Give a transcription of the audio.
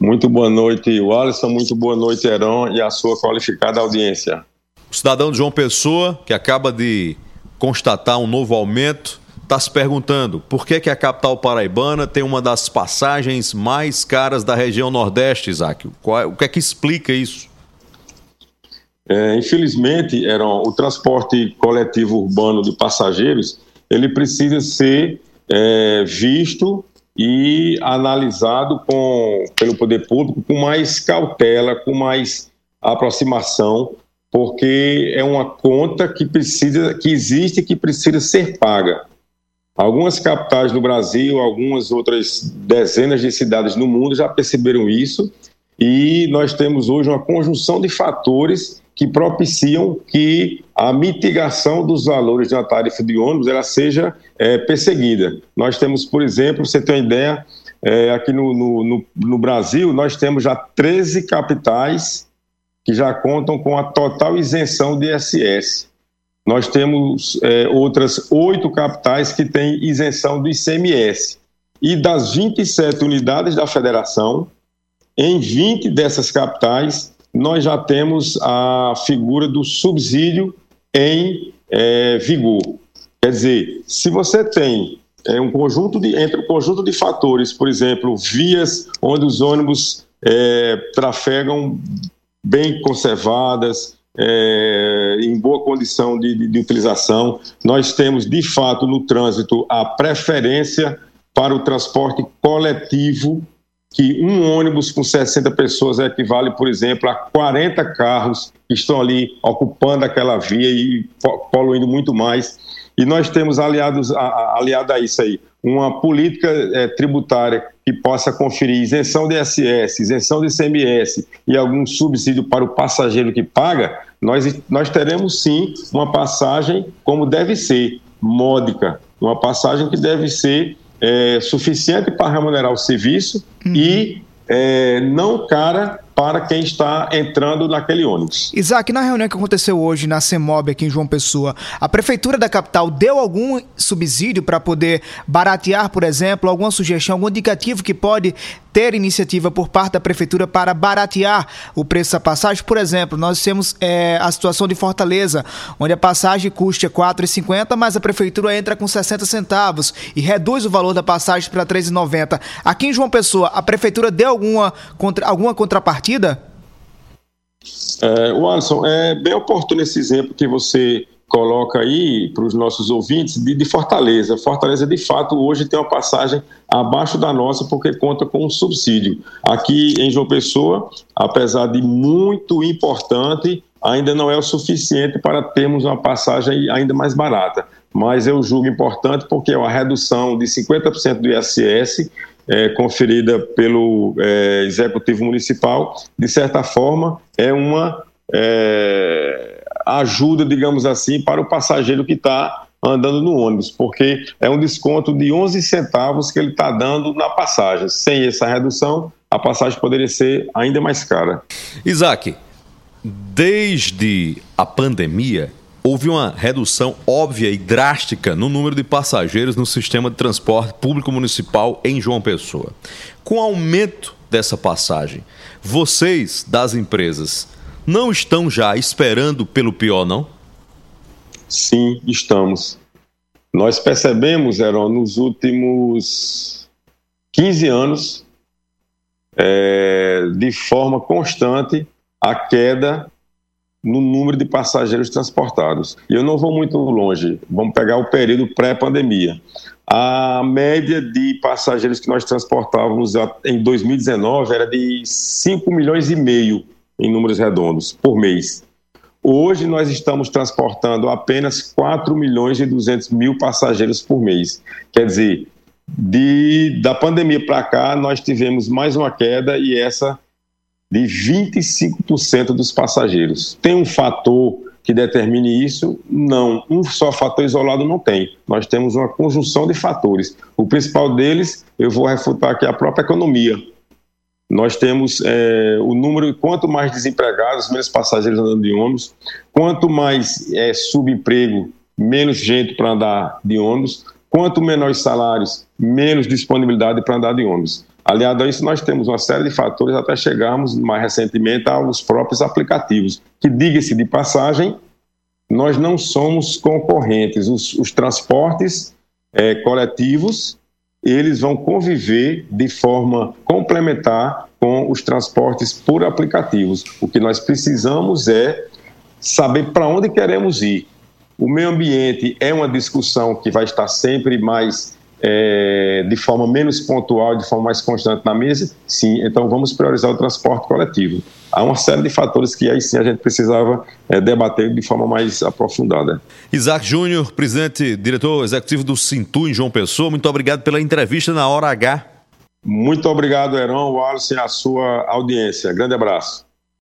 Muito boa noite, Alisson. Muito boa noite, Heron, e a sua qualificada audiência. O cidadão João Pessoa, que acaba de constatar um novo aumento, está se perguntando por que, que a capital paraibana tem uma das passagens mais caras da região Nordeste, Isaac. É, o que é que explica isso? É, infelizmente, Heron, o transporte coletivo urbano de passageiros ele precisa ser é, visto e analisado com, pelo poder público com mais cautela, com mais aproximação, porque é uma conta que precisa, que existe, que precisa ser paga. Algumas capitais do Brasil, algumas outras dezenas de cidades no mundo já perceberam isso e nós temos hoje uma conjunção de fatores que propiciam que a mitigação dos valores uma tarifa de ônibus ela seja é, perseguida. Nós temos, por exemplo, você tem uma ideia, é, aqui no, no, no, Brasil, nós temos já 13 capitais que já contam com a total isenção de ISS. Nós temos é, outras oito capitais que têm isenção do ICMS. E das 27 unidades da federação, em 20 dessas capitais, nós já temos a figura do subsídio em é, vigor. Quer dizer, se você tem é, um conjunto de entre um conjunto de fatores, por exemplo, vias onde os ônibus é, trafegam bem conservadas, é, em boa condição de, de, de utilização, nós temos de fato no trânsito a preferência para o transporte coletivo que um ônibus com 60 pessoas equivale, por exemplo, a 40 carros que estão ali ocupando aquela via e poluindo muito mais. E nós temos aliados, aliado a isso aí, uma política é, tributária que possa conferir isenção de ISS, isenção de ICMS e algum subsídio para o passageiro que paga, nós, nós teremos sim uma passagem como deve ser, módica, uma passagem que deve ser é, suficiente para remunerar o serviço uhum. e é, não cara para quem está entrando naquele ônibus. Isaac, na reunião que aconteceu hoje na CEMOB aqui em João Pessoa, a Prefeitura da capital deu algum subsídio para poder baratear, por exemplo, alguma sugestão, algum indicativo que pode ter iniciativa por parte da Prefeitura para baratear o preço da passagem? Por exemplo, nós temos é, a situação de Fortaleza, onde a passagem custa R$ 4,50, mas a Prefeitura entra com 60 centavos e reduz o valor da passagem para R$ 3,90. Aqui em João Pessoa, a Prefeitura deu alguma, contra, alguma contrapartida partida? É, Alisson, é bem oportuno esse exemplo que você coloca aí para os nossos ouvintes de, de, Fortaleza. Fortaleza, de fato, hoje tem uma passagem abaixo da nossa porque conta com um subsídio. Aqui em João Pessoa, apesar de muito importante, ainda não é o suficiente para termos uma passagem ainda mais barata. Mas eu julgo importante porque é uma redução de 50% do ISS é, conferida pelo é, Executivo Municipal, de certa forma, é uma é, ajuda, digamos assim, para o passageiro que está andando no ônibus, porque é um desconto de 11 centavos que ele está dando na passagem. Sem essa redução, a passagem poderia ser ainda mais cara. Isaac, desde a pandemia, houve uma redução óbvia e drástica no número de passageiros no sistema de transporte público municipal em João Pessoa. Com o aumento dessa passagem, vocês das empresas não estão já esperando pelo pior, não? Sim, estamos. Nós percebemos, Heron, nos últimos 15 anos, é, de forma constante, a queda no número de passageiros transportados. E eu não vou muito longe, vamos pegar o período pré-pandemia. A média de passageiros que nós transportávamos em 2019 era de 5 milhões e meio em números redondos por mês. Hoje nós estamos transportando apenas 4 milhões e 200 mil passageiros por mês. Quer dizer, de, da pandemia para cá, nós tivemos mais uma queda e essa de 25% dos passageiros. Tem um fator que determine isso? Não. Um só fator isolado não tem. Nós temos uma conjunção de fatores. O principal deles, eu vou refutar aqui a própria economia. Nós temos é, o número, quanto mais desempregados, menos passageiros andando de ônibus, quanto mais é, subemprego, menos gente para andar de ônibus, quanto menores salários, menos disponibilidade para andar de ônibus. Aliado a isso, nós temos uma série de fatores até chegarmos mais recentemente aos próprios aplicativos, que, diga-se de passagem, nós não somos concorrentes. Os, os transportes é, coletivos, eles vão conviver de forma complementar com os transportes por aplicativos. O que nós precisamos é saber para onde queremos ir. O meio ambiente é uma discussão que vai estar sempre mais é, de forma menos pontual, de forma mais constante na mesa, sim, então vamos priorizar o transporte coletivo. Há uma série de fatores que aí sim a gente precisava é, debater de forma mais aprofundada. Isaac Júnior, presidente, diretor executivo do Sintu em João Pessoa, muito obrigado pela entrevista na Hora H. Muito obrigado, Heron, Wallace, e a sua audiência. Grande abraço.